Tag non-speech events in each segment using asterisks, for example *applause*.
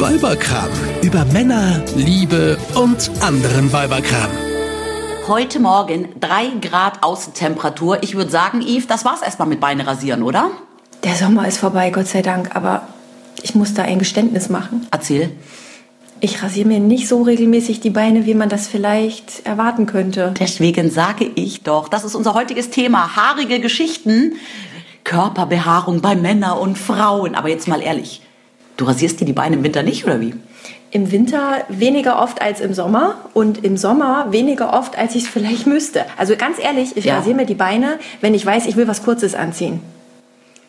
Weiberkram. Über Männer, Liebe und anderen Weiberkram. Heute Morgen 3 Grad Außentemperatur. Ich würde sagen, Yves, das war's erstmal mit Beine rasieren, oder? Der Sommer ist vorbei, Gott sei Dank, aber ich muss da ein Geständnis machen. Erzähl. Ich rasiere mir nicht so regelmäßig die Beine, wie man das vielleicht erwarten könnte. Deswegen sage ich doch, das ist unser heutiges Thema. Haarige Geschichten. Körperbehaarung bei Männern und Frauen. Aber jetzt mal ehrlich, du rasierst dir die Beine im Winter nicht, oder wie? Im Winter weniger oft als im Sommer und im Sommer weniger oft, als ich es vielleicht müsste. Also ganz ehrlich, ich Ja. rasiere mir die Beine, wenn ich weiß, ich will was Kurzes anziehen.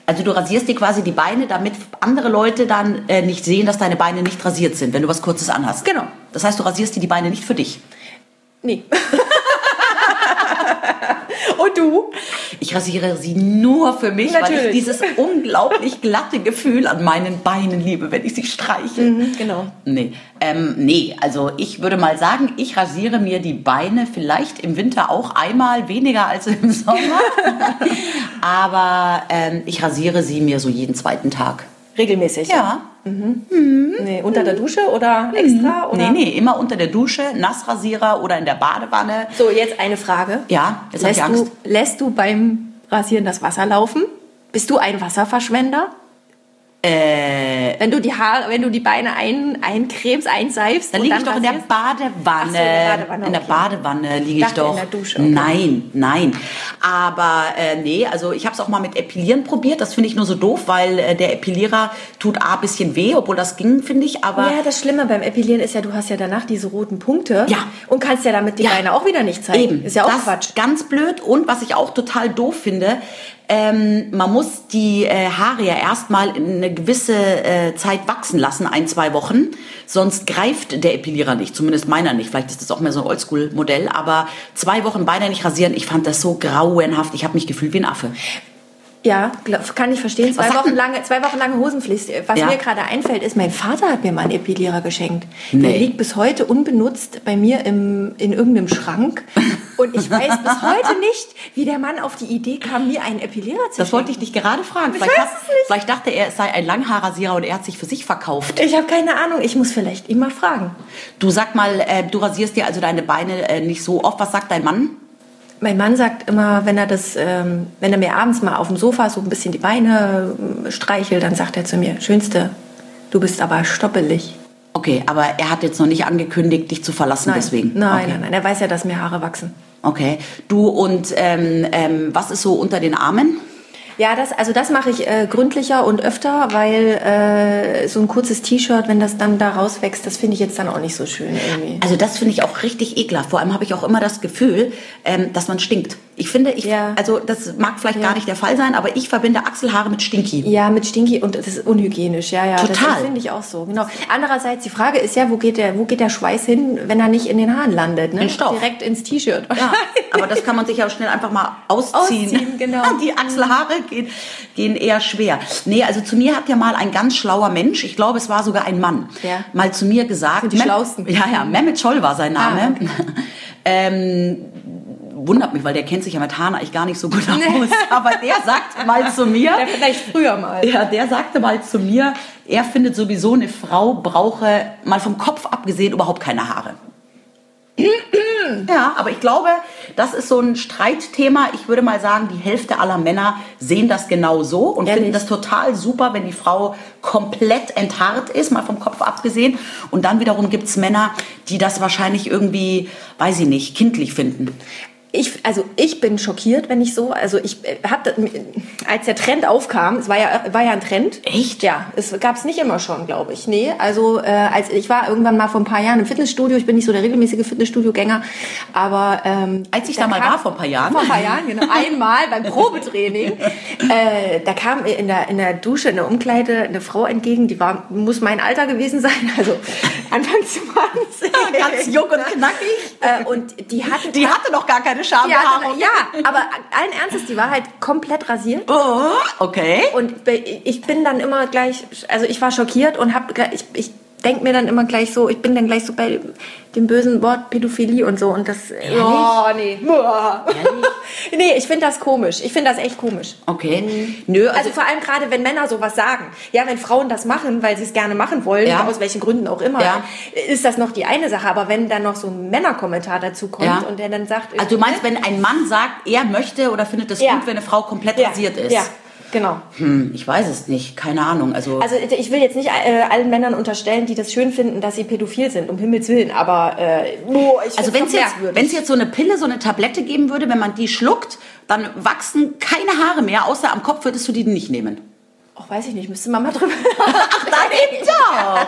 Also du rasierst dir quasi die Beine, damit andere Leute dann äh, nicht sehen, dass deine Beine nicht rasiert sind, wenn du was Kurzes anhast. Genau. Das heißt, du rasierst dir die Beine nicht für dich. Nee. *laughs* *laughs* und du? Ich rasiere sie nur für mich, weil ich Natürlich. dieses unglaublich glatte Gefühl an meinen Beinen liebe, wenn ich sie streiche. Genau. Nee, ähm, nee, also ich würde mal sagen, ich rasiere mir die Beine vielleicht im Winter auch einmal weniger als im Sommer. *laughs* Aber ähm, ich rasiere sie mir so jeden zweiten Tag. Regelmäßig. Ja. Nee, unter der Dusche oder extra? Oder? Nee, nee, immer unter der Dusche, Nassrasierer oder in der Badewanne. So, jetzt eine Frage. Ja, jetzt Lässt du, lässt du beim Rasieren das Wasser laufen? Bist du ein Wasserverschwender? Äh, Wenn du die Haare, wenn du die Beine ein, eincremst, einseifst, dann liege ich doch in der? Badewanne. So, in der Badewanne, In der. Badewanne liege ich doch. in der Dusche, okay. Nein, nein. Aber äh, nee, also ich habe es auch mal mit Epilieren probiert. Das finde ich nur so doof, weil äh, der Epilierer tut a bisschen weh, obwohl das ging, finde ich. Aber Ja, das Schlimme beim Epilieren ist ja, du hast ja danach diese roten Punkte Ja. und kannst ja damit die Ja. Beine auch wieder nicht zeigen. Eben, Ist ja auch das Quatsch. Ganz blöd und was ich auch total doof finde, ähm, man muss die äh, Haare ja erstmal eine gewisse äh, Zeit wachsen lassen, ein, zwei Wochen, sonst greift der Epilierer nicht, zumindest meiner nicht. Vielleicht ist das auch mehr so ein Oldschool-Modell, aber zwei Wochen Beine nicht rasieren, ich fand das so grauenhaft, ich habe mich gefühlt wie ein Affe. Ja, kann ich verstehen. Zwei Wochen lange, zwei Wochen lange Hosenpflicht. Was Ja. mir gerade einfällt, ist, mein Vater hat mir mal einen Epilierer geschenkt. Der Nee. liegt bis heute unbenutzt bei mir im, in irgendeinem Schrank. Und ich weiß bis heute nicht, wie der Mann auf die Idee kam, mir einen Epilierer zu Das wollte ich schenken. dich gerade fragen. Ich Vielleicht, weiß hat- es nicht. vielleicht dachte er, es sei ein Langhaarrasierer und er hat sich für sich verkauft. Ich habe keine Ahnung. Ich muss vielleicht ihn mal fragen. Du sag mal, äh, du rasierst dir also deine Beine äh, nicht so oft. Was sagt dein Mann? Mein Mann sagt immer, wenn er das, ähm, wenn er mir abends mal auf dem Sofa so ein bisschen die Beine ähm, streichelt, dann sagt er zu mir, Schönste, du bist aber stoppelig. Okay, aber er hat jetzt noch nicht angekündigt, dich zu verlassen Nein, deswegen. nein, okay. nein, nein. Er weiß ja, dass mir Haare wachsen. Okay. Du und ähm, ähm, was ist so unter den Armen? Ja, das, also das mache ich äh, gründlicher und öfter, weil äh, so ein kurzes T-Shirt, wenn das dann da rauswächst, das finde ich jetzt dann auch nicht so schön irgendwie. Also das finde ich auch richtig ekelhaft. Vor allem habe ich auch immer das Gefühl, ähm, dass man stinkt. Ich finde, ich, Ja. also das mag vielleicht Ja. gar nicht der Fall sein, aber ich verbinde Achselhaare mit Stinky. Ja, mit Stinky und das ist unhygienisch, ja, ja. Total. Das finde ich auch so, genau. Andererseits, die Frage ist ja, wo geht der, wo geht der Schweiß hin, wenn er nicht in den Haaren landet, ne? In Stoff. Direkt ins T-Shirt. Ja, aber das kann man sich ja auch schnell einfach mal ausziehen. Ausziehen, genau. *laughs* Die Achselhaare gehen, gehen eher schwer. Nee, also zu mir hat ja mal ein ganz schlauer Mensch, ich glaube, es war sogar ein Mann, Ja. mal zu mir gesagt. Sind die Mem- Schlausten. Ja, ja, Mehmet Scholl war sein Name. Ah, okay. *laughs* ähm, wundert mich, weil der kennt sich ja mit Haaren eigentlich gar nicht so gut aus. *laughs* Aber der sagt mal zu mir, Ja, vielleicht früher mal. ja, der sagte mal zu mir, er findet sowieso, eine Frau brauche mal vom Kopf abgesehen überhaupt keine Haare. Ja, aber ich glaube, das ist so ein Streitthema. Ich würde mal sagen, die Hälfte aller Männer sehen das genau so und Ehrlich? finden das total super, wenn die Frau komplett enthaart ist, mal vom Kopf abgesehen. Und dann wiederum gibt's Männer, die das wahrscheinlich irgendwie, weiß ich nicht, kindlich finden. Ich, also ich bin schockiert, wenn ich so, also ich habe, als der Trend aufkam, es war ja, war ja ein Trend. Echt? Ja, es gab es nicht immer schon, glaube ich. Nee, also äh, als ich war irgendwann mal vor ein paar Jahren im Fitnessstudio. Ich bin nicht so der regelmäßige Fitnessstudio-Gänger, aber ähm, Als ich da mal kam- war, vor ein paar Jahren. vor ein paar Jahren, genau, einmal beim Probetraining, *laughs* äh, da kam in der in der Dusche in der Umkleide eine Frau entgegen, die war muss mein Alter gewesen sein, also Anfang 20. *laughs* Ganz jung und knackig. Äh, und die hatte Die hatte noch gar keine Schambehaarung. ja, aber allen Ernstes, die war halt komplett rasiert. Oh, okay. Und ich bin dann immer gleich, also ich war schockiert und hab, ich, ich denke mir dann immer gleich so, ich bin dann gleich so bei dem bösen Wort Pädophilie und so und das, oh, nee. nee, ich finde das komisch. Ich finde das echt komisch. Okay. Nö, Also, also, vor allem gerade, wenn Männer sowas sagen. Ja, wenn Frauen das machen, weil sie es gerne machen wollen, Ja. aus welchen Gründen auch immer, Ja. ist das noch die eine Sache. Aber wenn dann noch so ein Männerkommentar dazu kommt Ja. und der dann sagt... also du meinst, wenn ein Mann sagt, er möchte oder findet es Ja. gut, wenn eine Frau komplett ja, rasiert ist? Ja, genau. Hm, ich weiß es nicht, keine Ahnung. Also, Also ich will jetzt nicht äh, allen Männern unterstellen, die das schön finden, dass sie pädophil sind, um Himmels Willen, aber äh, oh, ich also wenn es jetzt, wenn's jetzt so eine Pille, so eine Tablette geben würde, wenn man die schluckt, dann wachsen keine Haare mehr, außer am Kopf würdest du die nicht nehmen. Ach, weiß ich nicht, müsste man mal drüber *laughs* Nein, doch.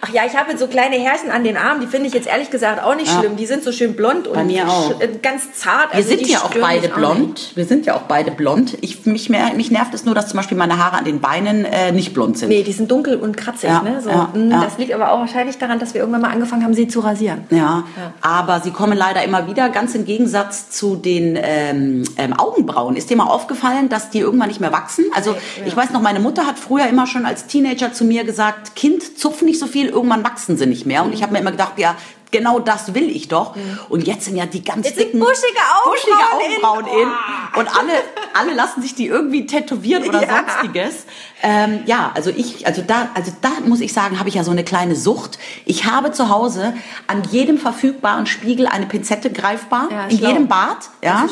Ach ja, ich habe so kleine Härchen an den Armen, die finde ich jetzt ehrlich gesagt auch nicht schlimm. Die sind so schön blond und mir auch. sch- äh, ganz zart. Wir also sind ja auch beide blond. Wir sind ja auch beide blond. Ich, mich, mehr, mich nervt es nur, dass zum Beispiel meine Haare an den Beinen äh, nicht blond sind. Nee, die sind dunkel und kratzig. Ja, ne? so, ja, ja. Das liegt aber auch wahrscheinlich daran, dass wir irgendwann mal angefangen haben, sie zu rasieren. Ja, aber sie kommen leider immer wieder, ganz im Gegensatz zu den ähm, ähm, Augenbrauen. Ist dir mal aufgefallen, dass die irgendwann nicht mehr wachsen? Also ich weiß noch, meine Mutter hat früher immer schon als Teenager zu mir gesagt, Kind, zupf nicht so viel, irgendwann wachsen sie nicht mehr. Und ich habe mir immer gedacht, ja, genau das will ich doch. Und jetzt sind ja die ganz Jetzt dicken, buschige Augenbrauen Augenbrauen in. in. Und alle, alle lassen sich die irgendwie tätowieren oder *laughs* Ja. sonstiges. Ähm, ja, also ich, also da, also da muss ich sagen, habe ich ja so eine kleine Sucht. Ich habe zu Hause an jedem verfügbaren Spiegel eine Pinzette greifbar, Ja, in schlau. jedem Bad, ja,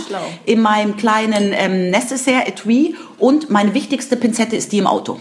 in meinem kleinen ähm, Necessaire Etui und meine wichtigste Pinzette ist die im Auto.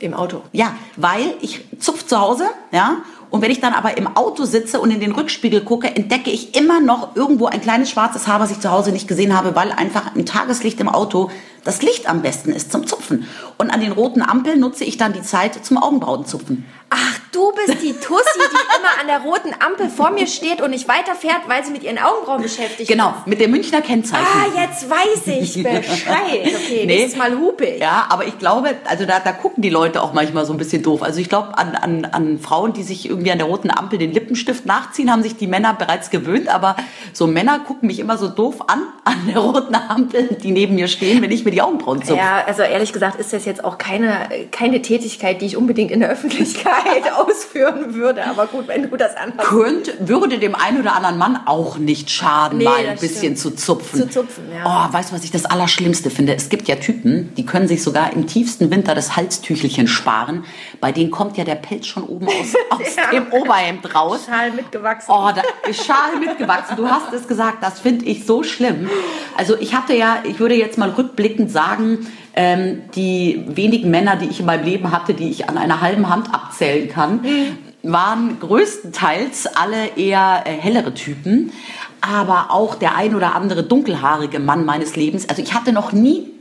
Im Auto. Ja, weil ich zupf zu Hause, ja, und wenn ich dann aber im Auto sitze und in den Rückspiegel gucke, entdecke ich immer noch irgendwo ein kleines schwarzes Haar, was ich zu Hause nicht gesehen habe, weil einfach im Tageslicht im Auto das Licht am besten ist zum Zupfen. Und an den roten Ampeln nutze ich dann die Zeit zum Augenbrauenzupfen. Ach, du bist die Tussi, die *laughs* immer an der roten Ampel vor mir steht und nicht weiterfährt, weil sie mit ihren Augenbrauen beschäftigt Genau, mit dem Münchner Kennzeichen. Ah, jetzt weiß ich *laughs* Bescheid. Okay, Nee. nächstes Mal hupe ich. Ja, aber ich glaube, also da, da gucken die Leute auch manchmal so ein bisschen doof. Also ich glaube, an, an, an Frauen, die sich irgendwie an der roten Ampel den Lippenstift nachziehen, haben sich die Männer bereits gewöhnt. Aber so Männer gucken mich immer so doof an, an der roten Ampel, die neben mir stehen, wenn ich mir die Augenbrauen zupfe. Ja, also ehrlich gesagt ist das jetzt auch keine, keine Tätigkeit, die ich unbedingt in der Öffentlichkeit *laughs* ausführen würde. Aber gut, wenn du das anhast. Könnte, würde dem einen oder anderen Mann auch nicht schaden, Nee, mal ein bisschen stimmt. zu zupfen. Zu zupfen, ja. Oh, weißt du, was ich das Allerschlimmste finde? Es gibt ja Typen, die können sich sogar im tiefsten Winter das Halstüchelchen sparen. Bei denen kommt ja der Pelz schon oben aus, *laughs* aus Ja. dem Oberhemd raus. Schal mitgewachsen. Oh, da ist Schal mitgewachsen. Du hast es gesagt, das finde ich so schlimm. Also ich hatte ja, ich würde jetzt mal rückblickend sagen, ähm, die wenigen Männer, die ich in meinem Leben hatte, die ich an einer halben Hand abzählen kann, waren größtenteils alle eher äh, hellere Typen, aber auch der ein oder andere dunkelhaarige Mann meines Lebens. Also ich hatte noch nie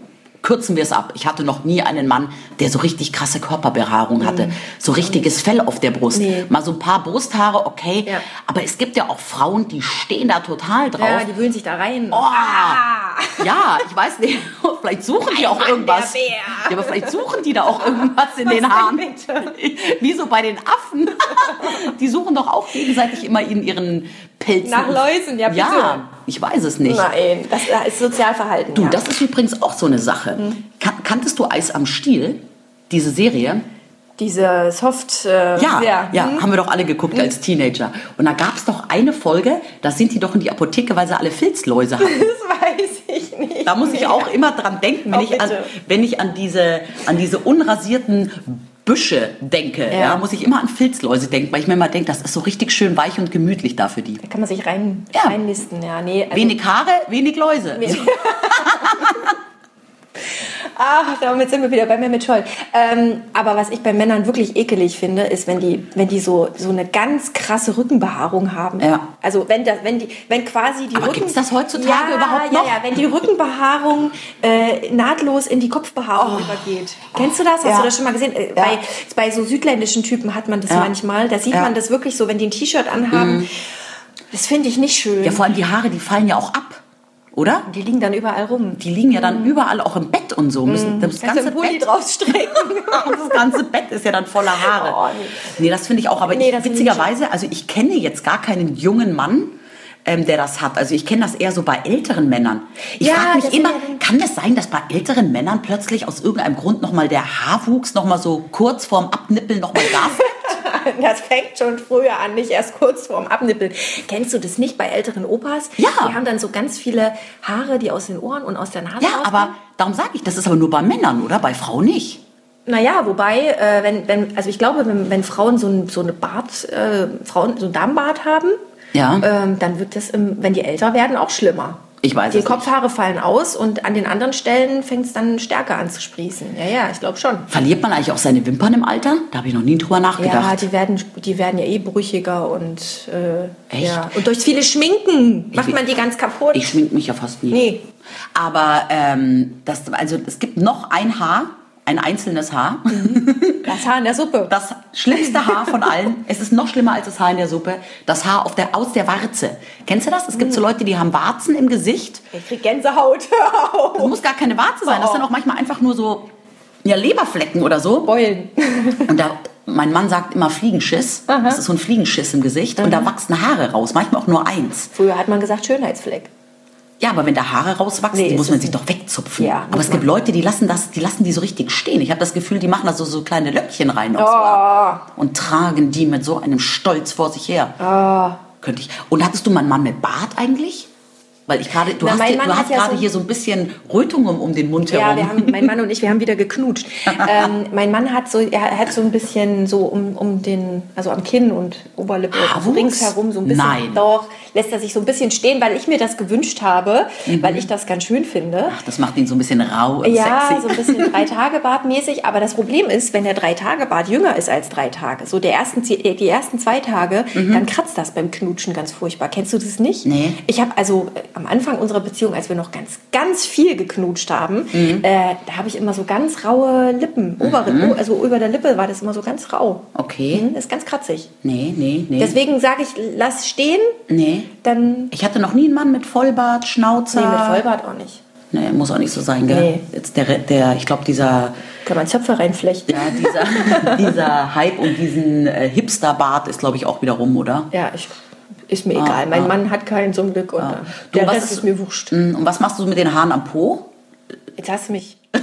Kürzen wir es ab. Ich hatte noch nie einen Mann, der so richtig krasse Körperbehaarung hatte. So richtiges Fell auf der Brust. Nee. Mal so ein paar Brusthaare, okay. Ja. Aber es gibt ja auch Frauen, die stehen da total drauf. ja, die wühlen sich da rein. Oh, ja, ich weiß nicht. *laughs* Vielleicht suchen die auch irgendwas. Ja, aber vielleicht suchen die da auch irgendwas in *laughs* den denn Haaren. *laughs* Wie so bei den Affen. Die suchen doch auch gegenseitig immer in ihren Pelzen. Nach Läusen, ja, bitte. Ja, ich weiß es nicht. Nein, das ist Sozialverhalten. Du, ja. das ist übrigens auch so eine Sache. Kan kanntest du Eis am Stiel? Diese Serie? Diese Soft. Äh, Ja, ja, hm? haben wir doch alle geguckt als Teenager. Und da gab es doch eine Folge, da sind die doch in die Apotheke, weil sie alle Filzläuse hatten. *laughs* Das weiß ich nicht. Da muss ich auch immer dran denken, wenn, Oh, ich, an, wenn ich an diese, an diese unrasierten Büsche denke. Ja. Ja. muss ich immer an Filzläuse denken, weil ich mir immer denke, das ist so richtig schön weich und gemütlich da für die. Da kann man sich rein, Ja. reinnisten. Ja, nee. Also, Wenig Haare, wenig Läuse. *laughs* Ach, damit sind wir wieder bei Mehmet Scholl. Ähm, aber was ich bei Männern wirklich ekelig finde, ist, wenn die, wenn die so, so eine ganz krasse Rückenbehaarung haben. Ja. Also wenn das, wenn die, wenn quasi die Aber Rücken. gibt's das heutzutage ja, überhaupt ja, noch? Ja, wenn die Rückenbehaarung äh, nahtlos in die Kopfbehaarung übergeht. Kennst du das? Hast Oh. Ja. du das schon mal gesehen? Äh, Ja. bei, bei so südländischen Typen hat man das Ja. manchmal. Da sieht Ja. Mhm. man das wirklich so, wenn die ein T-Shirt anhaben. Das finde ich nicht schön. Ja, vor allem die Haare, die fallen ja auch ab, oder? die liegen dann überall rum. Die liegen ja dann überall auch im Bett und so. Müssen, das Mhm. Ganze einen Pulli Bett draufstrecken. *laughs* das ganze Bett ist ja dann voller Haare. Oh, nee. das finde ich auch. Aber Nee, ich, das witzigerweise, also ich kenne jetzt gar keinen jungen Mann, ähm, der das hat. Also ich kenne das eher so bei älteren Männern. Ich Ja, frage mich das immer, kann es sein, dass bei älteren Männern plötzlich aus irgendeinem Grund nochmal der Haarwuchs nochmal so kurz vorm Abnippeln nochmal Gas *laughs* Das fängt schon früher an, nicht erst kurz vorm Abnippeln. Kennst du das nicht bei älteren Opas? Ja. Die haben dann so ganz viele Haare, die aus den Ohren und aus der Nase Ja, rauskommen. aber darum sage ich, das ist aber nur bei Männern, oder? Bei Frauen nicht. Naja, wobei, äh, wenn, wenn, also ich glaube, wenn, wenn Frauen so, ein, so eine Bart, äh, Frauen so ein Darmbart haben, Ja. ähm, dann wird das, im, wenn die älter werden, auch schlimmer. Ich weiß Die es nicht. Kopfhaare fallen aus und an den anderen Stellen fängt es dann stärker an zu sprießen. Ja, ja, ich glaube schon. Verliert man eigentlich auch seine Wimpern im Alter? Da habe ich noch nie drüber Ja, nachgedacht. die werden, die werden ja eh brüchiger und äh, Echt? ja. Und durch viele Schminken macht Ich- man die ganz kaputt. ich schmink mich ja fast nie. Nee. Aber ähm, das, also es gibt noch ein Haar, ein einzelnes Haar. Das Haar in der Suppe. Das schlimmste Haar von allen. Es ist noch schlimmer als das Haar in der Suppe. Das Haar auf der, aus der Warze. Kennst du das? Es gibt so Leute, die haben Warzen im Gesicht. Ich krieg Gänsehaut. *laughs* Das muss gar keine Warze sein. Das sind auch manchmal einfach nur so ja, Leberflecken oder so. Beulen. *laughs* Und da, mein Mann sagt immer Fliegenschiss. Das ist so ein Fliegenschiss im Gesicht. Und da wachsen Haare raus. Manchmal auch nur eins. Früher hat man gesagt Schönheitsfleck. Ja, aber wenn da Haare rauswachsen, Nee, die muss man sich nicht. doch wegzupfen. Ja, aber es gibt. Leute, die lassen das, die lassen die so richtig stehen. Ich habe das Gefühl, die machen da so, so kleine Löckchen rein Oh. so, und tragen die mit so einem Stolz vor sich her. Ah. Könnte ich. Und hattest du mal einen Mann mit Bart eigentlich? Weil ich gerade, du Na, hast, Mann du hast ja gerade so- hier so ein bisschen Rötungen um den Mund Ja, herum. wir haben, mein Mann und ich, wir haben wieder geknutscht. *laughs* ähm, mein Mann hat so, er hat so ein bisschen so um, um den, also am Kinn und Oberlippe, so Haarwuchs? ringsherum so ein bisschen. Nein. Doch, lässt er sich so ein bisschen stehen, weil ich mir das gewünscht habe, Mhm. weil ich das ganz schön finde. Ach, das macht ihn so ein bisschen rau und Ja, sexy. so ein bisschen *laughs* drei Tage Bart mäßig. Aber das Problem ist, wenn der drei Tage Bart jünger ist als drei Tage, so der ersten, die ersten zwei Tage, dann kratzt das beim Knutschen ganz furchtbar. Kennst du das nicht? Mhm. Nee. Ich habe also äh, am Anfang unserer Beziehung, als wir noch ganz, ganz viel geknutscht haben, Mhm. äh, da habe ich immer so ganz raue Lippen. Oberrippen, also über der Lippe war das immer so ganz rau. Okay. Mhm, Das ist ganz kratzig. Nee, nee, nee. Deswegen sage ich, lass stehen, nee. dann. Ich hatte noch nie einen Mann mit Vollbart, Schnauzer. Nee, mit Vollbart auch nicht. Nee, muss auch nicht so sein, gell? Nee. Jetzt der, der, ich glaube, dieser, Kann man Zöpfe reinflechten. ja, dieser, *laughs* dieser Hype und diesen äh, Hipster-Bart ist, glaube ich, auch wieder rum, oder? Ja, ich, ist mir egal. Mein Mann hat keinen zum Glück und äh, Du, der was Rest ist mir wurscht. Mm, Und was machst du mit den Haaren am Po? Jetzt hast du mich. *laughs* ich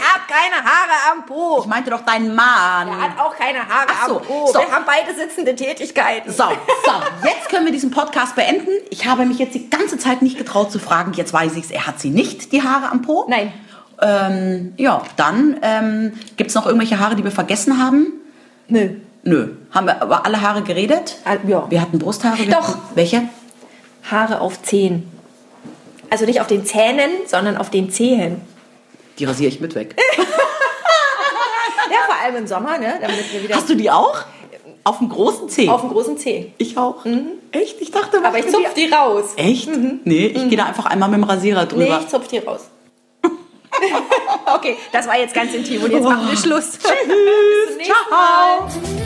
habe keine Haare am Po. Ich meinte doch deinen Mann. Er hat auch keine Haare so, am Po. so. Wir haben beide sitzende Tätigkeiten. So, so, jetzt können wir diesen Podcast beenden. Ich habe mich jetzt die ganze Zeit nicht getraut zu fragen. Jetzt weiß ich's. Er hat sie nicht, die Haare am Po. Nein. Ähm, ja, dann ähm, gibt es noch irgendwelche Haare, die wir vergessen haben? Nö. Nö. Haben wir über alle Haare geredet? Ja. Wir hatten Brusthaare. wir Doch. Hatten, welche? Haare auf Zehen. Also nicht auf den Zähnen, sondern auf den Zehen. Die rasiere ich mit weg. *laughs* Ja, vor allem im Sommer, ne? Damit wir wieder Hast du die auch? Auf dem großen Zeh? auf dem großen Zeh. ich auch. Echt? Ich dachte, Aber ich zupf die raus. Echt? Nee, ich gehe da einfach einmal mit dem Rasierer Mhm. Nee, drüber. ich zupf die raus. *laughs* okay, das war jetzt ganz intim und jetzt machen wir Schluss. *laughs* Bis zum nächsten Mal. Ciao.